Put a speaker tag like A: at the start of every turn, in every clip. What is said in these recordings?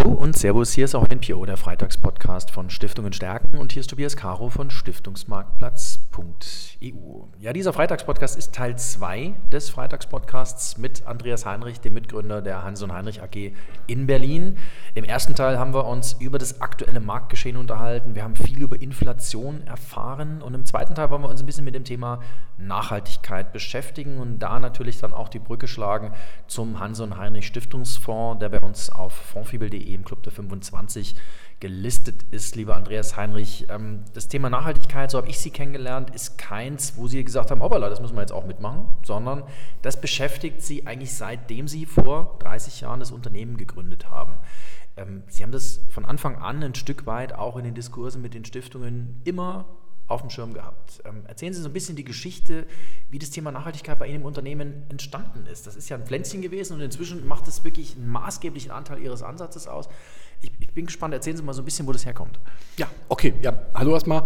A: Hallo und Servus, hier ist auch NPO, der Freitagspodcast von Stiftungen stärken und hier ist Tobias Caro von Stiftungsmarktplatz.eu. Ja, dieser Freitagspodcast ist Teil 2 des Freitagspodcasts mit Andreas Heinrich, dem Mitgründer der Hans und Heinrich AG in Berlin. Im ersten Teil haben wir uns über das aktuelle Marktgeschehen unterhalten, wir haben viel über Inflation erfahren und im zweiten Teil wollen wir uns ein bisschen mit dem Thema Nachhaltigkeit beschäftigen und da natürlich dann auch die Brücke schlagen zum Hans und Heinrich Stiftungsfonds, der bei uns auf fondfibel.de im Club der 25 gelistet ist, lieber Andreas Heinrich. Ähm, das Thema Nachhaltigkeit, so habe ich Sie kennengelernt, ist keins, wo Sie gesagt haben, hoppala, das müssen wir jetzt auch mitmachen, sondern das beschäftigt Sie eigentlich seitdem Sie vor 30 Jahren das Unternehmen gegründet haben. Ähm, Sie haben das von Anfang an ein Stück weit auch in den Diskursen mit den Stiftungen immer auf dem Schirm gehabt. Ähm, erzählen Sie so ein bisschen die Geschichte, wie das Thema Nachhaltigkeit bei Ihnen im Unternehmen entstanden ist. Das ist ja ein Pflänzchen gewesen und inzwischen macht es wirklich einen maßgeblichen Anteil Ihres Ansatzes aus. Ich, ich, bin gespannt, erzählen Sie mal so ein bisschen, wo das herkommt.
B: Ja, okay. Ja, hallo erstmal.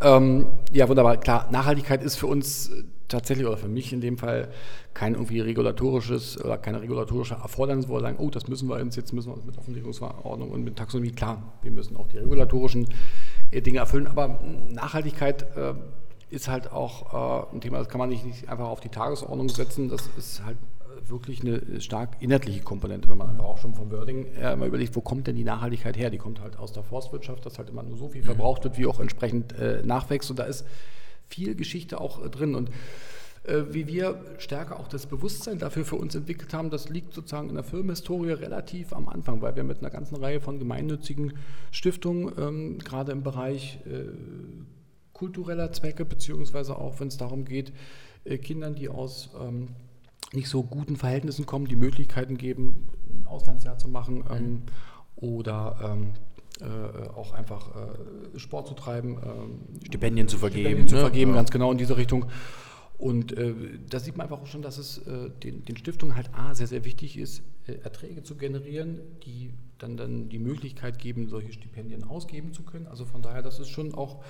B: Ähm, ja, wunderbar. Klar, Nachhaltigkeit ist für uns tatsächlich oder für mich in dem Fall kein irgendwie regulatorisches oder keine regulatorische Erfordernis, wo wir sagen, oh, das müssen wir uns, jetzt müssen wir uns mit Offenlegungsverordnung und mit Taxonomie, klar, wir müssen auch die regulatorischen Dinge erfüllen. Aber Nachhaltigkeit äh, ist halt auch äh, ein Thema, das kann man nicht, nicht, einfach auf die Tagesordnung setzen. Das ist halt äh, wirklich eine stark inhaltliche Komponente, wenn man einfach auch schon vom Wording äh, mal überlegt, wo kommt denn die Nachhaltigkeit her? Die kommt halt aus der Forstwirtschaft, dass halt immer nur so viel verbraucht wird, wie auch entsprechend äh, nachwächst. Und da ist viel Geschichte auch äh, drin. Und wie wir stärker auch das Bewusstsein dafür für uns entwickelt haben, das liegt sozusagen in der Firmenhistorie relativ am Anfang, weil wir mit einer ganzen Reihe von gemeinnützigen Stiftungen, ähm, gerade im Bereich äh, kultureller Zwecke, beziehungsweise auch wenn es darum geht, äh, Kindern, die aus ähm, nicht so guten Verhältnissen kommen, die Möglichkeiten geben, ein Auslandsjahr zu machen ähm, mhm. oder ähm, äh, auch einfach äh, Sport zu treiben.
A: Ähm, Stipendien zu vergeben.
B: Stipendien zu ne? vergeben, ja. ganz genau in diese Richtung. Und äh, da sieht man einfach auch schon, dass es äh, den, den, Stiftungen halt A, sehr, sehr wichtig ist, äh, Erträge zu generieren, die dann, dann die Möglichkeit geben, solche Stipendien ausgeben zu können. Also von daher, das ist schon auch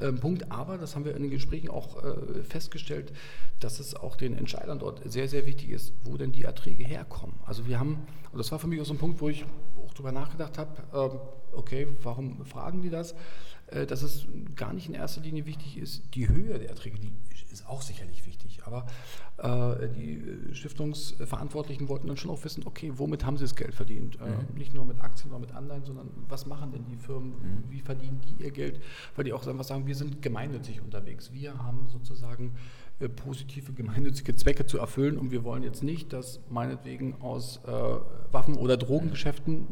B: ein ähm, Punkt. Aber, das haben wir in den Gesprächen auch äh, festgestellt, dass es auch den Entscheidern dort sehr, sehr wichtig ist, wo denn die Erträge herkommen. Also wir haben, und das war für mich auch so ein Punkt, wo ich auch darüber nachgedacht habe, ähm, okay, warum fragen die das? Äh, dass es gar nicht in erster Linie wichtig ist, die Höhe der Erträge, die ist auch sicherlich wichtig, aber äh, die Stiftungsverantwortlichen wollten dann schon auch wissen, okay, womit haben sie das Geld verdient? Äh, mhm. Nicht nur mit Aktien oder mit Anleihen, sondern was machen denn die Firmen, mhm. wie verdienen die ihr Geld? Weil die auch einfach sagen, wir sind gemeinnützig unterwegs. Wir haben sozusagen äh, positive gemeinnützige Zwecke zu erfüllen und wir wollen jetzt nicht, dass meinetwegen aus äh, Waffen- oder Drogengeschäften,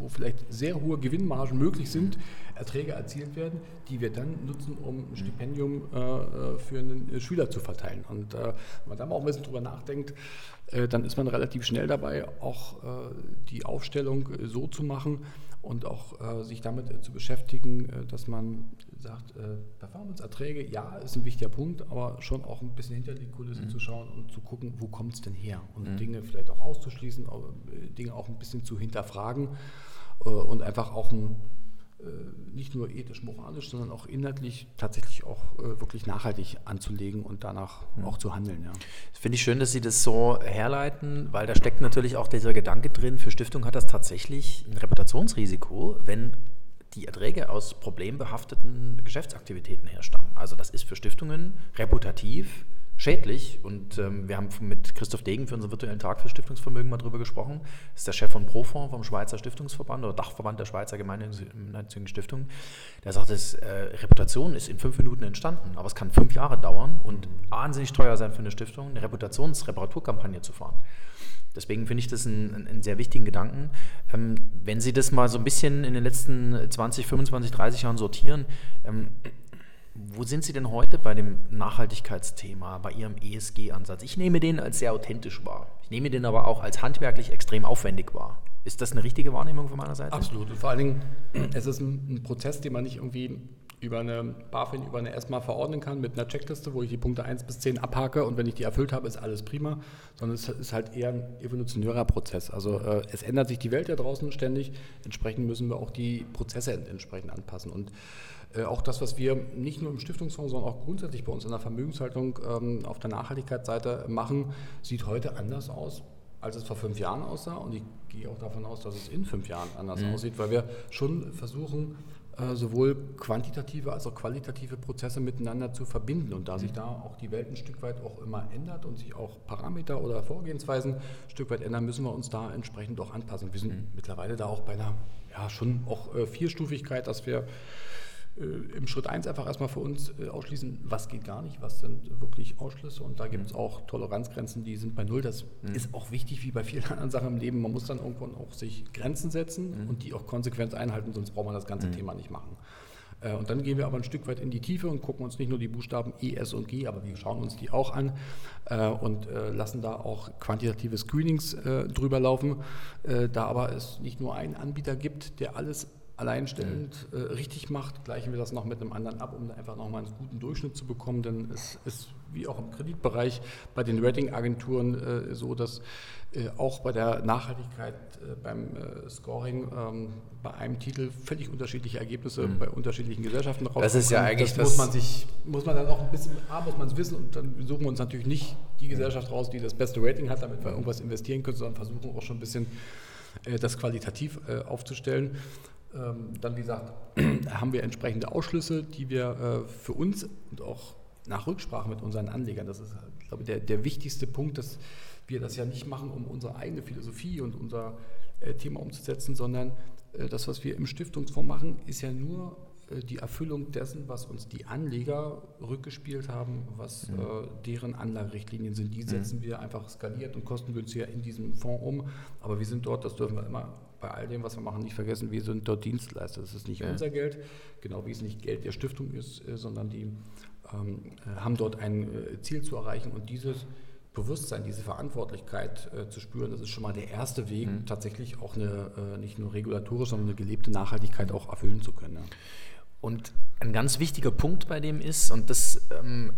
B: wo vielleicht sehr hohe Gewinnmargen möglich sind, Erträge erzielt werden, die wir dann nutzen, um ein Stipendium äh, äh für einen Schüler zu verteilen. Und äh, wenn man da mal auch ein bisschen drüber nachdenkt, äh, dann ist man relativ schnell dabei, auch die Aufstellung so zu machen, und auch äh, sich damit äh, zu beschäftigen, äh, dass man sagt, äh, Performance-Erträge, ja, ist ein wichtiger Punkt, aber schon auch ein bisschen hinter die Kulissen mhm. zu schauen und zu gucken, wo kommt es denn her und mhm. Dinge vielleicht auch auszuschließen, äh, Dinge auch ein bisschen zu hinterfragen äh, und einfach auch ein nicht nur ethisch-moralisch, sondern auch inhaltlich tatsächlich auch äh, wirklich nachhaltig anzulegen und danach mhm. auch zu handeln. Ja.
A: Finde ich schön, dass Sie das so herleiten, weil da steckt natürlich auch dieser Gedanke drin, für Stiftung hat das tatsächlich ein Reputationsrisiko, wenn die Erträge aus problembehafteten Geschäftsaktivitäten herstammen. Also das ist für Stiftungen reputativ schädlich. Und ähm, wir haben mit Christoph Degen für unseren virtuellen Tag für Stiftungsvermögen mal drüber gesprochen. Das ist der Chef von Profonds vom Schweizer Stiftungsverband oder Dachverband der Schweizer gemeinnützigen Stiftungen. Der sagt, dass äh, Reputation ist in fünf Minuten entstanden, aber es kann fünf Jahre dauern und wahnsinnig teuer sein für eine Stiftung, eine Reputationsreparaturkampagne zu fahren. Deswegen finde ich das einen, einen, sehr wichtigen Gedanken. Ähm, wenn Sie das mal so ein bisschen in den letzten 20, 25, 30 Jahren sortieren, ähm, wo sind Sie denn heute bei dem Nachhaltigkeitsthema, bei Ihrem ESG-Ansatz? Ich nehme den als sehr authentisch wahr. Ich nehme den aber auch als handwerklich extrem aufwendig wahr. Ist das eine richtige Wahrnehmung von meiner Seite?
B: Absolut. Und vor allen Dingen, es ist ein, ein Prozess, den man nicht irgendwie über eine BaFin, über eine ESMA verordnen kann mit einer Checkliste, wo ich die Punkte 1 bis 10 abhake und wenn ich die erfüllt habe, ist alles prima, sondern es ist halt eher ein evolutionärer Prozess. Also äh, es ändert sich die Welt ja draußen ständig, entsprechend müssen wir auch die Prozesse entsprechend anpassen. Und auch das, was wir nicht nur im Stiftungsfonds, sondern auch grundsätzlich bei uns in der Vermögenshaltung ähm, auf der Nachhaltigkeitsseite machen, sieht heute anders aus als es vor fünf Jahren aussah. Und ich gehe auch davon aus, dass es in fünf Jahren anders mhm. aussieht, weil wir schon versuchen, äh, sowohl quantitative als auch qualitative Prozesse miteinander zu verbinden. Und da sich mhm. da auch die Welt ein Stück weit auch immer ändert und sich auch Parameter oder Vorgehensweisen ein Stück weit ändern, müssen wir uns da entsprechend auch anpassen. Wir sind mhm. mittlerweile da auch bei einer ja, schon auch äh, Vierstufigkeit, dass wir äh, im Schritt 1 einfach erstmal für uns äh, ausschließen, was geht gar nicht, was sind wirklich Ausschlüsse und da gibt es auch Toleranzgrenzen, die sind bei Null. Das mhm. ist auch wichtig, wie bei vielen anderen Sachen im Leben. Man muss dann irgendwann auch sich Grenzen setzen mhm. und die auch konsequent einhalten, sonst braucht man das ganze mhm. Thema nicht machen. Äh, und dann gehen wir aber ein Stück weit in die Tiefe und gucken uns nicht nur die Buchstaben E, S und G, aber wir schauen uns die auch an und lassen da auch quantitative Screenings drüber laufen. Da aber es nicht nur einen Anbieter gibt, der alles alleinstellend äh, richtig macht, gleichen wir das noch mit einem anderen ab, um einfach nochmal einen guten Durchschnitt zu bekommen. Denn es ist wie auch im Kreditbereich bei den Ratingagenturen äh, so, dass äh, auch bei der Nachhaltigkeit äh, beim äh, Scoring ähm, bei einem Titel völlig unterschiedliche Ergebnisse mhm. bei unterschiedlichen Gesellschaften
A: rauskommen. Das ist ja eigentlich
B: das muss man sich muss man dann auch ein bisschen A muss man es wissen und dann suchen wir uns natürlich nicht die Gesellschaft raus, die das beste Rating hat, damit wir irgendwas investieren können, sondern versuchen auch schon ein bisschen äh, das qualitativ aufzustellen. Ähm, dann, wie gesagt, haben wir entsprechende Ausschlüsse, die wir äh, für uns und auch nach Rücksprache mit unseren Anlegern, das ist, glaube ich, der, der wichtigste Punkt, dass wir das ja nicht machen, um unsere eigene Philosophie und unser äh, Thema umzusetzen, sondern äh, das, was wir im Stiftungsfonds machen, ist ja nur die Erfüllung dessen, was uns die Anleger rückgespielt haben, was mhm. äh, deren Anlagerichtlinien sind. Die setzen mhm. wir einfach skaliert und kostengünstiger in diesem Fonds um. Aber wir sind dort, das dürfen wir immer bei all dem, was wir machen, nicht vergessen, wir sind dort Dienstleister. Das ist nicht ja. unser Geld, genau wie es nicht Geld der Stiftung ist, äh, sondern die ähm, äh, haben dort ein äh, Ziel zu erreichen und dieses Bewusstsein, diese Verantwortlichkeit äh, zu spüren, das ist schon mal der erste Weg, mhm. tatsächlich auch eine äh, nicht nur regulatorische, sondern eine gelebte Nachhaltigkeit auch erfüllen zu können. Ja.
A: Und ein ganz wichtiger Punkt bei dem ist, und das ähm,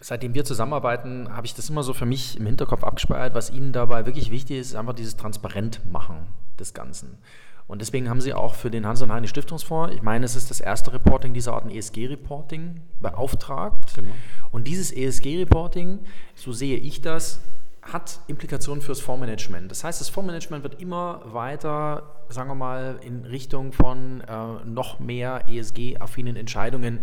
A: seitdem wir zusammenarbeiten, habe ich das immer so für mich im Hinterkopf abgespeichert. Was Ihnen dabei wirklich wichtig ist, ist einfach dieses Transparentmachen des Ganzen. Und deswegen haben Sie auch für den Hans und Heine Stiftungsfonds, ich meine, es ist das erste Reporting dieser Art, ein ESG-Reporting beauftragt. Genau. Und dieses ESG-Reporting, so sehe ich das, hat Implikationen fürs Fondsmanagement. Das heißt, das Fondsmanagement wird immer weiter, sagen wir mal, in Richtung von äh, noch mehr ESG-affinen Entscheidungen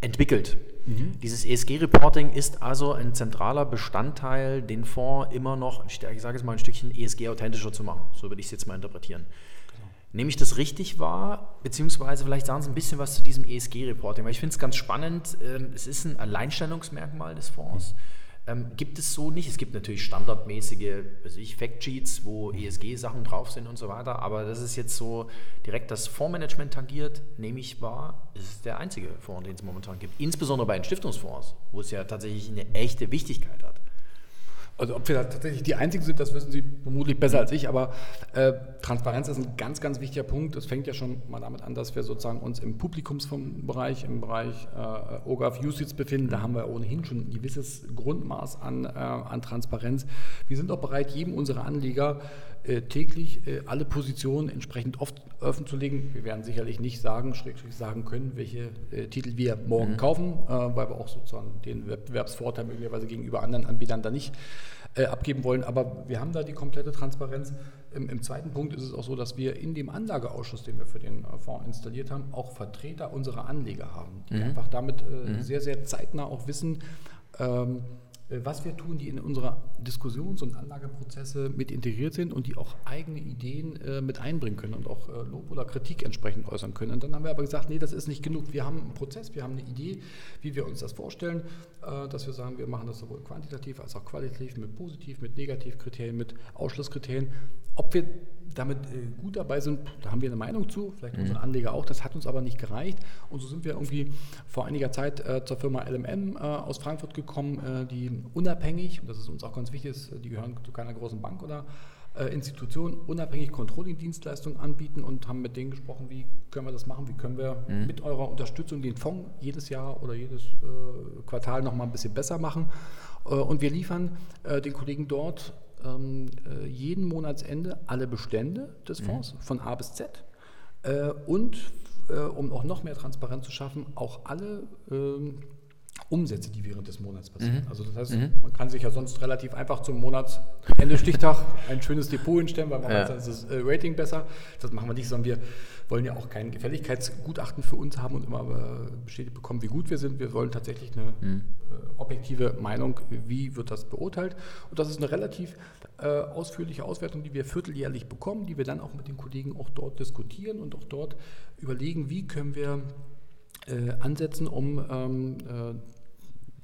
A: entwickelt. Mhm. Dieses ESG-Reporting ist also ein zentraler Bestandteil, den Fonds immer noch, ich sage es mal, ein Stückchen ESG-authentischer zu machen. So würde ich es jetzt mal interpretieren. Genau. Nehme ich das richtig wahr? Beziehungsweise vielleicht sagen Sie ein bisschen was zu diesem ESG-Reporting, weil ich finde es ganz spannend. Ähm, es ist ein Alleinstellungsmerkmal des Fonds. Mhm ähm, gibt es so nicht. Es gibt natürlich standardmäßige Factsheets, wo ESG-Sachen drauf sind und so weiter, aber das ist jetzt so direkt das Fondsmanagement tangiert, nehme ich wahr, ist der einzige Fonds, den es momentan gibt. Insbesondere bei den Stiftungsfonds, wo es ja tatsächlich eine echte Wichtigkeit hat.
B: Also ob wir tatsächlich die Einzigen sind, das wissen Sie vermutlich besser als ich, aber äh, Transparenz ist ein ganz, ganz wichtiger Punkt. Das fängt ja schon mal damit an, dass wir sozusagen uns im Publikumsbereich, im Bereich äh, OGAF Justiz befinden. Da haben wir ohnehin schon ein gewisses Grundmaß an, äh, an Transparenz. Wir sind auch bereit, jedem unserer Anleger äh, täglich äh, alle Positionen entsprechend oft offen zu legen. Wir werden sicherlich nicht sagen, schrägstrich sagen können, welche äh, Titel wir morgen mhm. kaufen, äh, weil wir auch sozusagen den Wettbewerbsvorteil möglicherweise gegenüber anderen Anbietern da nicht äh, abgeben wollen. Aber wir haben da die komplette Transparenz. Im, Im, zweiten Punkt ist es auch so, dass wir in dem Anlageausschuss, den wir für den äh, Fonds installiert haben, auch Vertreter unserer Anleger haben, die mhm. einfach damit äh, mhm. sehr, sehr zeitnah auch wissen, ähm, äh, was wir tun, die in unsere Diskussions- und Anlageprozesse mit integriert sind und die auch eigene Ideen äh, mit einbringen können und auch äh, Lob oder Kritik entsprechend äußern können. Und dann haben wir aber gesagt, nee, das ist nicht genug. Wir haben einen Prozess, wir haben eine Idee, wie wir uns das vorstellen, äh, dass wir sagen, wir machen das sowohl quantitativ als auch qualitativ, mit Positiv, mit Negativkriterien, mit Ausschlusskriterien. Ob wir damit äh, gut dabei sind, da haben wir eine Meinung zu, vielleicht mhm. unsere Anleger auch, das hat uns aber nicht gereicht. Und so sind wir irgendwie vor einiger Zeit äh, zur Firma LMM äh, aus Frankfurt gekommen, äh, die unabhängig, und das ist uns auch ganz wichtig, ist, die gehören zu keiner großen Bank oder äh, Institution, unabhängig Controlling-Dienstleistungen anbieten und haben mit denen gesprochen, wie können wir das machen, wie können wir mhm. mit eurer Unterstützung den Fonds jedes Jahr oder jedes äh, Quartal nochmal ein bisschen besser machen. und wir liefern den Kollegen dort ähm, äh, jeden Monatsende alle Bestände des mhm. Fonds mhm. von A bis Z äh, und äh, um auch noch mehr Transparenz zu schaffen, auch alle ähm, Umsätze, die während des Monats passieren. Mhm. Also das heißt, mhm. man kann sich ja sonst relativ einfach zum Monatsende Stichtag ein schönes Depot hinstellen, weil man ja. ist das äh, Rating besser. Das machen wir nicht, sondern wir wollen ja auch kein Gefälligkeitsgutachten für uns haben und immer äh, bestätigt bekommen, wie gut wir sind. Wir wollen tatsächlich eine mhm. Äh, objektive Meinung, wie wird das beurteilt. Und das ist eine relativ ausführliche Auswertung, die wir vierteljährlich bekommen, die wir dann auch mit den Kollegen auch dort diskutieren und auch dort überlegen, wie können wir ansetzen, um ähm,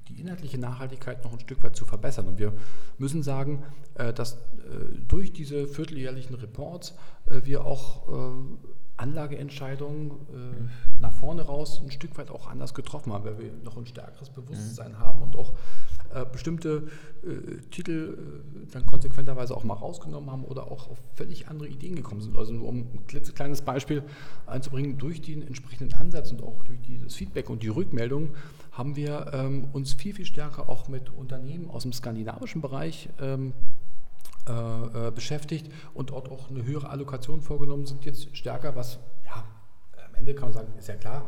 B: die inhaltliche Nachhaltigkeit noch ein Stück weit zu verbessern. Und wir müssen sagen, äh, dass äh, durch diese vierteljährlichen Reports äh, wir auch Anlageentscheidungen nach vorne raus ein Stück weit auch anders getroffen haben, weil wir noch ein stärkeres Bewusstsein mhm. haben und auch bestimmte Titel dann konsequenterweise auch mal rausgenommen haben oder auch auf völlig andere Ideen gekommen sind. Also nur um ein klitzekleines Beispiel einzubringen, durch den entsprechenden Ansatz und auch durch das Feedback und die Rückmeldung haben wir ähm, uns viel, viel stärker auch mit Unternehmen aus dem skandinavischen Bereich ähm, äh, äh, beschäftigt und dort auch eine höhere Allokation vorgenommen, sind jetzt stärker, was ja, am Ende kann man sagen, ist ja klar,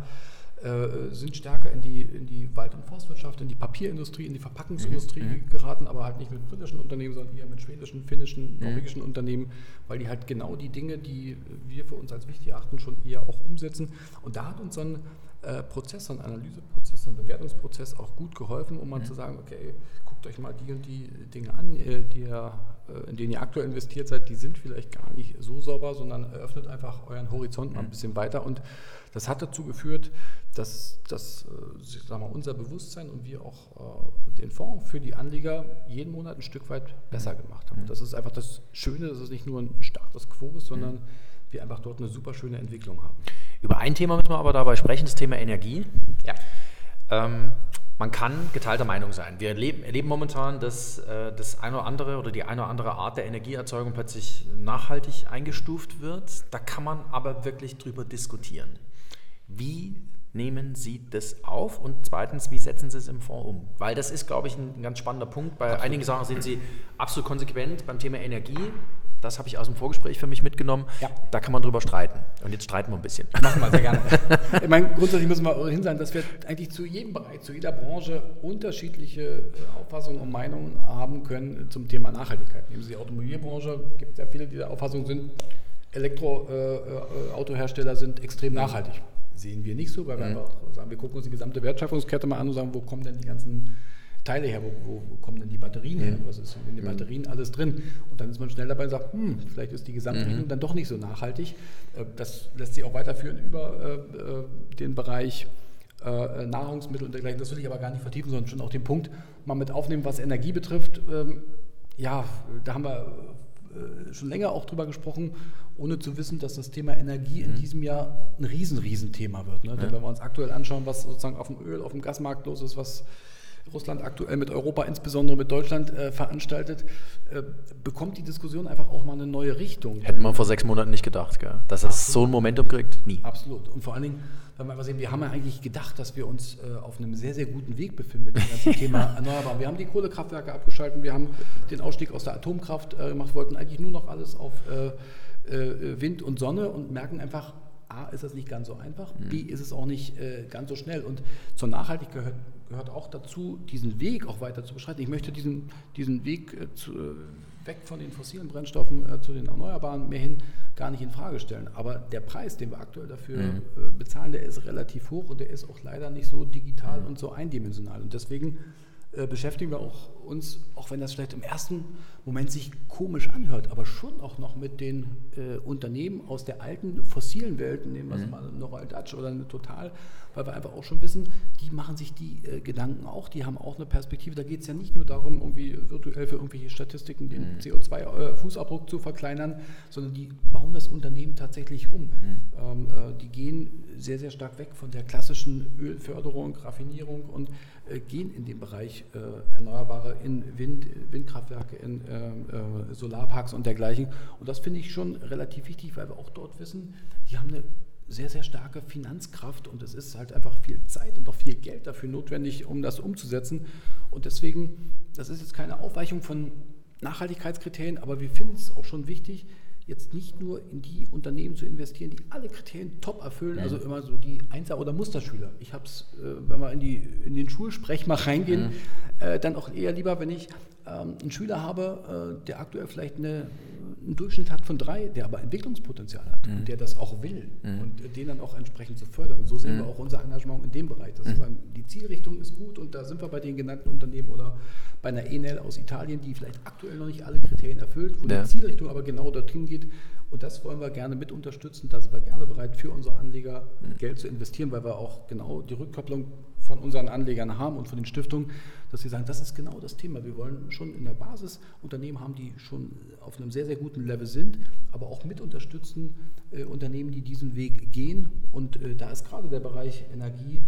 B: äh, sind stärker in die, in die Wald- und Forstwirtschaft, in die Papierindustrie, in die Verpackungsindustrie mhm. mhm. geraten, aber halt nicht mit britischen Unternehmen, sondern eher mit schwedischen, finnischen, mhm. norwegischen mhm. Unternehmen, weil die halt genau die Dinge, die wir für uns als wichtig achten, schon eher auch umsetzen. Und da hat uns dann äh, Prozess, ein Analyseprozess, ein Bewertungsprozess auch gut geholfen, um mal mhm. zu sagen, okay, guckt euch mal die und die Dinge an, äh, die ihr, äh, in denen ihr aktuell investiert seid, die sind vielleicht gar nicht so sauber, sondern eröffnet einfach euren Horizont mal ein mhm. bisschen weiter. Und das hat dazu geführt, dass, dass sagen wir, unser Bewusstsein und wir auch den Fonds für die Anleger jeden Monat ein Stück weit besser mhm. gemacht haben. Und das ist einfach das Schöne, dass es nicht nur ein Status quo ist, sondern wir einfach dort eine super schöne Entwicklung haben.
A: Über ein Thema müssen wir aber dabei sprechen, das Thema Energie. Ja. Ähm, man kann geteilter Meinung sein. Wir erleben, erleben momentan, dass äh, das eine oder andere oder die eine oder andere Art der Energieerzeugung plötzlich nachhaltig eingestuft wird. Da kann man aber wirklich drüber diskutieren. Wie nehmen Sie das auf? Und zweitens, wie setzen Sie es im Fonds um? Weil das ist, glaube ich, ein, ganz spannender Punkt. Bei absolut. einigen Sachen sind Sie absolut konsequent beim Thema Energie. Das habe ich aus dem Vorgespräch für mich mitgenommen. Ja. Da kann man drüber streiten. Und jetzt streiten wir ein bisschen.
B: Machen wir sehr gerne. ich meine, grundsätzlich müssen wir hin sein, dass wir eigentlich zu jedem Bereich, zu jeder Branche unterschiedliche äh, Auffassungen und Meinungen haben können zum Thema Nachhaltigkeit. Nehmen Sie die Automobilbranche, gibt es ja viele, die der Auffassung sind, Elektroautohersteller äh, äh sind extrem nachhaltig. Sehen wir nicht so, weil wir mhm. einfach sagen, wir gucken uns die gesamte Wertschöpfungskette mal an und sagen, wo kommen denn die ganzen Teile her, wo, wo, kommen denn die Batterien her, was ist in den. Batterien alles drin? Und dann ist man schnell dabei und sagt, hm, vielleicht ist die Gesamtrechnung mhm. dann doch nicht so nachhaltig. Äh, das lässt sich auch weiterführen über äh, äh, den Bereich Nahrungsmittel und dergleichen. Das will ich aber gar nicht vertiefen, sondern schon auch den Punkt mal mit aufnehmen, was Energie betrifft. Ähm, ja, da haben wir schon länger auch drüber gesprochen, ohne zu wissen, dass das Thema Energie in mhm. diesem Jahr ein riesen, riesen Thema wird. Ne? Denn wenn wir uns aktuell anschauen, was sozusagen auf dem Öl, auf dem Gasmarkt los ist, was Russland aktuell mit Europa, insbesondere mit Deutschland äh, veranstaltet, äh, bekommt die Diskussion einfach auch mal eine neue Richtung.
A: Hätte man vor sechs Monaten nicht gedacht, gell? dass es so ein Momentum kriegt.
B: Nie. Absolut. Und vor allen Dingen, wenn wir einfach sehen, wir haben ja eigentlich gedacht, dass wir uns äh, auf einem sehr, sehr guten Weg befinden mit dem ganzen Thema Erneuerbar. Wir haben die Kohlekraftwerke abgeschaltet, wir haben den Ausstieg aus der Atomkraft äh, gemacht, wollten eigentlich nur noch alles auf äh, äh, Wind und Sonne und merken einfach, A, ist das nicht ganz so einfach, B, mhm. ist es auch nicht äh, ganz so schnell. Und zur Nachhaltigkeit gehört, gehört, auch dazu, diesen Weg auch weiter zu beschreiten. Ich möchte diesen, diesen Weg äh, zu, äh, weg von den fossilen Brennstoffen äh, zu den Erneuerbaren mehr hin gar nicht in Frage stellen. Aber der Preis, den wir aktuell dafür mhm. Äh, bezahlen, der ist relativ hoch und der ist auch leider nicht so digital mhm. und so eindimensional. Und deswegen äh, beschäftigen wir auch uns, auch wenn das vielleicht im ersten Moment sich komisch anhört, aber schon auch noch mit den äh, Unternehmen aus der alten fossilen Welt, nehmen wir mhm. mal eine Royal Dutch oder eine Total, weil wir einfach auch schon wissen, die machen sich die äh, Gedanken auch, die haben auch eine Perspektive. Da geht es ja nicht nur darum, irgendwie virtuell für irgendwelche Statistiken den mhm. CO2-Fußabdruck äh, zu verkleinern, sondern die bauen das Unternehmen tatsächlich um. Mhm. Ähm, äh, die gehen sehr, sehr stark weg von der klassischen Ölförderung, Raffinierung und äh, gehen in den Bereich äh, Erneuerbare, in Wind, Windkraftwerke, in ähm, äh, Solarparks und dergleichen. Und das finde ich schon relativ wichtig, weil wir auch dort wissen, die haben eine sehr, sehr starke Finanzkraft und es ist halt einfach viel Zeit und auch viel Geld dafür notwendig, um das umzusetzen. Und deswegen, das ist jetzt keine Aufweichung von Nachhaltigkeitskriterien, aber wir finden es auch schon wichtig, jetzt nicht nur in die Unternehmen zu investieren, die alle Kriterien top erfüllen, also immer so die Einser- oder Musterschüler. Ich habe es, äh, wenn wir in, die, in den Schulsprech mal reingehen, mhm. äh, dann auch eher lieber, wenn ich einen Schüler habe, äh, der aktuell vielleicht eine, einen Durchschnitt hat von drei, der aber Entwicklungspotenzial hat mhm. und der das auch will mhm. und den dann auch entsprechend zu fördern. Und so sehen mhm. wir auch unser Engagement in dem Bereich. Dass wir sagen, die Zielrichtung ist gut und da sind wir bei den genannten Unternehmen oder bei einer Enel aus Italien, die vielleicht aktuell noch nicht alle Kriterien erfüllt, wo ja. die Zielrichtung aber genau dorthin geht. Und das wollen wir gerne mit unterstützen. Da sind wir gerne bereit, für unsere Anleger mhm. Geld zu investieren, weil wir auch genau die Rückkopplung von unseren Anlegern haben und von den Stiftungen, dass sie sagen, das ist genau das Thema. Wir wollen schon in der Basis Unternehmen haben, die schon auf einem sehr, sehr guten Level sind, aber auch mit unterstützen äh, Unternehmen, die diesen Weg gehen. Und äh, da ist gerade der Bereich Energie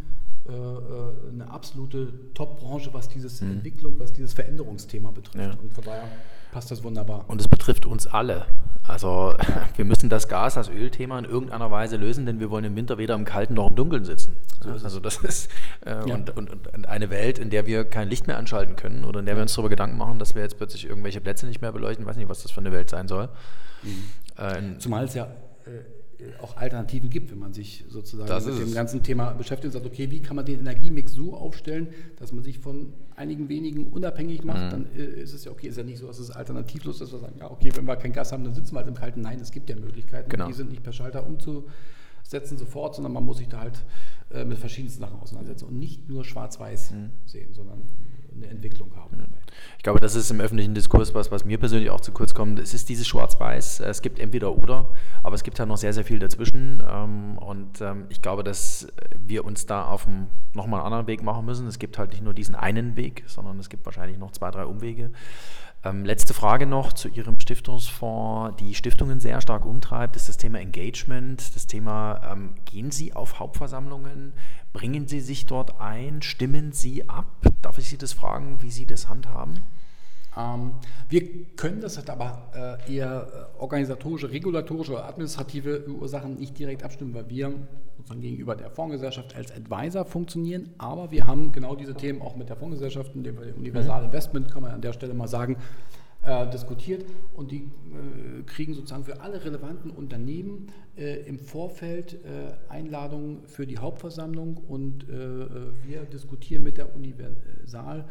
B: eine absolute Top-Branche, was diese mhm. Entwicklung, was dieses Veränderungsthema betrifft. Ja. Und von daher passt das wunderbar.
A: Und es betrifft uns alle. Also wir müssen das Gas, das Ölthema in irgendeiner Weise lösen, denn wir wollen im Winter weder im Kalten noch im Dunkeln sitzen. So also das ist äh, ja. und, und, und, eine Welt, in der wir kein Licht mehr anschalten können oder in der wir uns darüber Gedanken machen, dass wir jetzt plötzlich irgendwelche Plätze nicht mehr beleuchten. Ich weiß nicht, was das für eine Welt sein soll.
B: Mhm. Äh, Zumal es ja äh, auch Alternativen gibt, wenn man sich sozusagen das mit dem ganzen Thema beschäftigt und sagt, okay, wie kann man den Energiemix so aufstellen, dass man sich von einigen wenigen unabhängig macht, mhm. dann äh, ist es ja okay, ist ja nicht so, dass es alternativlos ist, dass wir sagen, ja, okay, wenn wir kein Gas haben, dann sitzen wir halt im Kalten. Nein, es gibt ja Möglichkeiten, genau. die sind nicht per Schalter umzusetzen sofort, sondern man muss sich da halt äh, mit verschiedensten Sachen auseinandersetzen und nicht nur schwarz-weiß mhm. sehen, sondern eine Entwicklung haben
A: dabei. Ich glaube, das ist im öffentlichen Diskurs was, was mir persönlich auch zu kurz kommt. Es ist dieses Schwarz-Weiß. Es gibt entweder oder, aber es gibt halt noch sehr, sehr viel dazwischen. Ähm, und ähm, ich glaube, dass wir uns da auf einen, nochmal einen anderen Weg machen müssen. Es gibt halt nicht nur diesen einen Weg, sondern es gibt wahrscheinlich noch zwei, drei Umwege. Ähm, letzte Frage noch zu Ihrem Stiftungsfonds. Die Stiftungen sehr stark umtreibt, ist das Thema Engagement, das Thema, ähm, gehen Sie auf Hauptversammlungen, bringen Sie sich dort ein, stimmen Sie ab? Darf ich Sie das fragen, wie Sie das handhaben?
B: Ähm, wir können das halt aber äh, eher äh, organisatorische, regulatorische oder administrative Ursachen nicht direkt abstimmen, weil wir sozusagen gegenüber der Fondsgesellschaft als Advisor funktionieren. Aber wir haben genau diese Themen auch mit der Fondsgesellschaft, dem Universal mhm. Investment, kann man an der Stelle mal sagen, äh, diskutiert und die äh, kriegen sozusagen für alle relevanten Unternehmen äh, im Vorfeld äh, Einladungen für die Hauptversammlung und wir diskutieren mit der Universal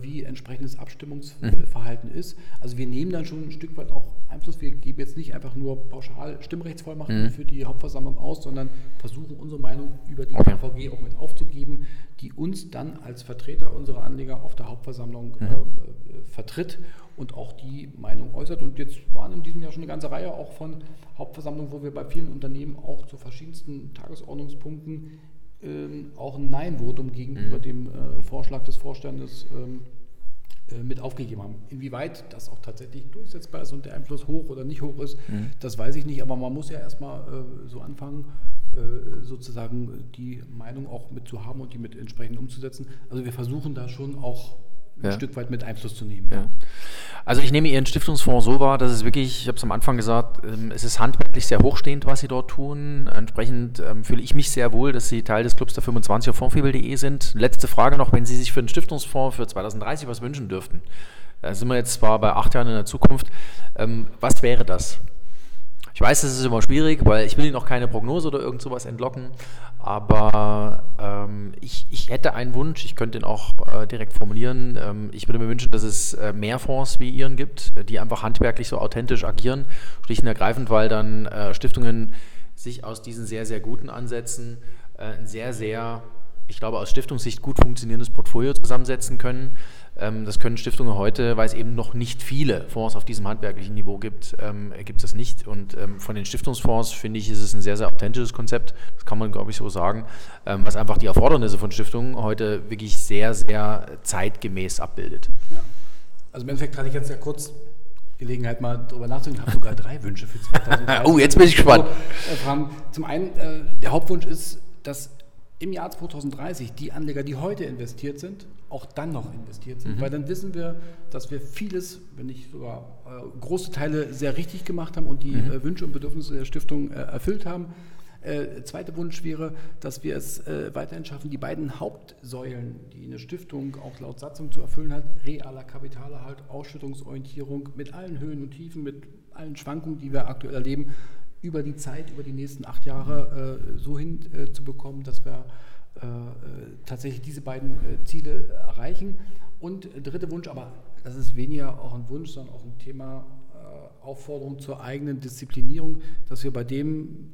B: wie entsprechendes Abstimmungsverhalten mhm. ist. Also wir nehmen dann schon ein Stück weit auch Einfluss. Wir geben jetzt nicht einfach nur pauschal Stimmrechtsvollmachten mhm. für die Hauptversammlung aus, sondern versuchen unsere Meinung über die okay. KVG auch mit aufzugeben, die uns dann als Vertreter unserer Anleger auf der Hauptversammlung mhm. äh, vertritt und auch die Meinung äußert. Und jetzt waren in diesem Jahr schon eine ganze Reihe auch von Hauptversammlungen, wo wir bei vielen Unternehmen auch zu verschiedensten Tagesordnungspunkten ähm, auch ein Nein-Votum gegenüber mhm. dem äh, Vorschlag des Vorstandes ähm, äh, mit aufgegeben haben. Inwieweit das auch tatsächlich durchsetzbar ist und der Einfluss hoch oder nicht hoch ist, mhm. das weiß ich nicht, aber man muss ja erstmal äh, so anfangen, äh, sozusagen die Meinung auch mit zu haben und die mit entsprechend umzusetzen. Also wir versuchen da schon auch ein. Stück weit mit Einfluss zu nehmen.
A: Also ich nehme Ihren Stiftungsfonds so wahr, dass es wirklich, ich habe es am Anfang gesagt, ähm, es ist handwerklich sehr hochstehend, was Sie dort tun. Entsprechend ähm, fühle ich mich sehr wohl, dass Sie Teil des Clubs der 25 auf fondfibel.de sind. Letzte Frage noch, wenn Sie sich für einen Stiftungsfonds für 2030 was wünschen dürften. Da sind wir jetzt zwar bei acht Jahren in der Zukunft. Ähm, was wäre das? Ich weiß, das ist immer schwierig, weil ich will Ihnen noch keine Prognose oder irgend sowas entlocken, aber ähm, ich, ich hätte einen Wunsch, ich könnte ihn auch äh, direkt formulieren. Ähm, ich würde mir wünschen, dass es äh, mehr Fonds wie Ihren gibt, die einfach handwerklich so authentisch agieren, schlicht und ergreifend, weil dann äh, Stiftungen sich aus diesen sehr, sehr guten Ansätzen äh, ein sehr, sehr, ich glaube, aus Stiftungssicht gut funktionierendes Portfolio zusammensetzen können das können Stiftungen heute, weil es eben noch nicht viele Fonds auf diesem handwerklichen Niveau gibt, ähm, gibt es nicht. Und ähm, von den Stiftungsfonds finde ich, ist es ein sehr, sehr authentisches Konzept, das kann man, glaube ich, so sagen, ähm, was einfach die Erfordernisse von Stiftungen heute wirklich sehr, sehr zeitgemäß abbildet. Ja.
B: Also im Endeffekt hatte ich jetzt ja kurz Gelegenheit, mal darüber nachzudenken. Ich habe sogar drei Wünsche für 2030.
A: oh, jetzt bin ich gespannt.
B: Also, zum einen, äh, der Hauptwunsch ist, dass im Jahr 2030 die Anleger, die heute investiert sind, auch dann noch investiert sind. Mhm. Weil dann wissen wir, dass wir vieles, wenn nicht sogar äh, große Teile sehr richtig gemacht haben und die mhm. äh, Wünsche und Bedürfnisse der Stiftung äh, erfüllt haben. Äh, zweiter Wunsch wäre, dass wir es äh, weiterhin schaffen, die beiden Hauptsäulen, die eine Stiftung auch laut Satzung zu erfüllen hat, realer Kapitalerhalt, Ausschüttungsorientierung mit allen Höhen und Tiefen, mit allen Schwankungen, die wir aktuell erleben, über die Zeit, über die nächsten acht Jahre äh, so hinzubekommen, äh, dass wir äh, tatsächlich diese beiden Ziele erreichen. Und dritter Wunsch, aber das ist weniger auch ein Wunsch, sondern auch ein Thema Aufforderung zur eigenen Disziplinierung, dass wir bei dem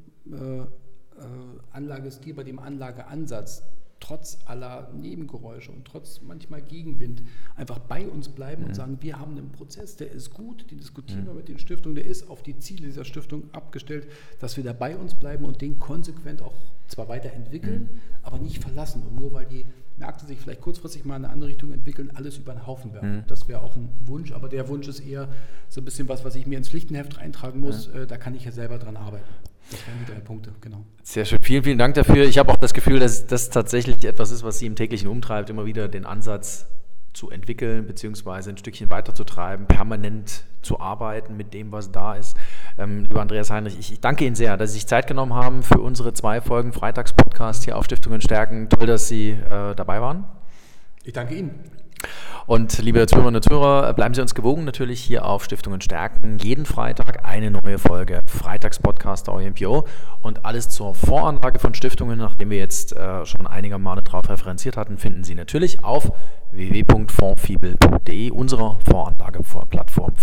B: Anlagestil, bei dem Anlageansatz trotz aller Nebengeräusche und trotz manchmal Gegenwind einfach bei uns bleiben mhm. und sagen, wir haben einen Prozess, der ist gut, den diskutieren mhm. wir mit den Stiftungen, der ist auf die Ziele dieser Stiftung abgestellt, dass wir da bei uns bleiben und den konsequent auch zwar weiterentwickeln, mhm. aber nicht verlassen. Und nur weil die Märkte sich vielleicht kurzfristig mal in eine andere Richtung entwickeln, alles über den Haufen werfen. Mhm. Das wäre auch ein Wunsch, aber der Wunsch ist eher so ein bisschen was, was ich mir ins Pflichtenheft eintragen muss. Äh, da kann ich ja selber dran arbeiten. Das wären die drei Punkte, genau.
A: Sehr schön. Vielen, vielen Dank dafür. Ich habe auch das Gefühl, dass das tatsächlich etwas ist, was Sie im täglichen umtreibt, immer wieder den Ansatz zu entwickeln, beziehungsweise ein Stückchen weiterzutreiben, permanent zu arbeiten mit dem, was da ist. Ähm, lieber Andreas Heinrich, ich, ich, danke Ihnen sehr, dass Sie sich Zeit genommen haben für unsere zwei Folgen Freitagspodcast hier auf Stiftungen stärken. Toll, dass Sie äh, dabei waren.
B: Ich danke Ihnen.
A: Und liebe Zuhörerinnen und Zuhörer, bleiben Sie uns gewogen natürlich hier auf Stiftungen stärken. Jeden Freitag eine neue Folge Freitagspodcast der OMPO und alles zur Voranlage von Stiftungen, nachdem wir jetzt äh, schon einige Male darauf referenziert hatten, finden Sie natürlich auf www.fondfibel.de, unserer Voranlageplattform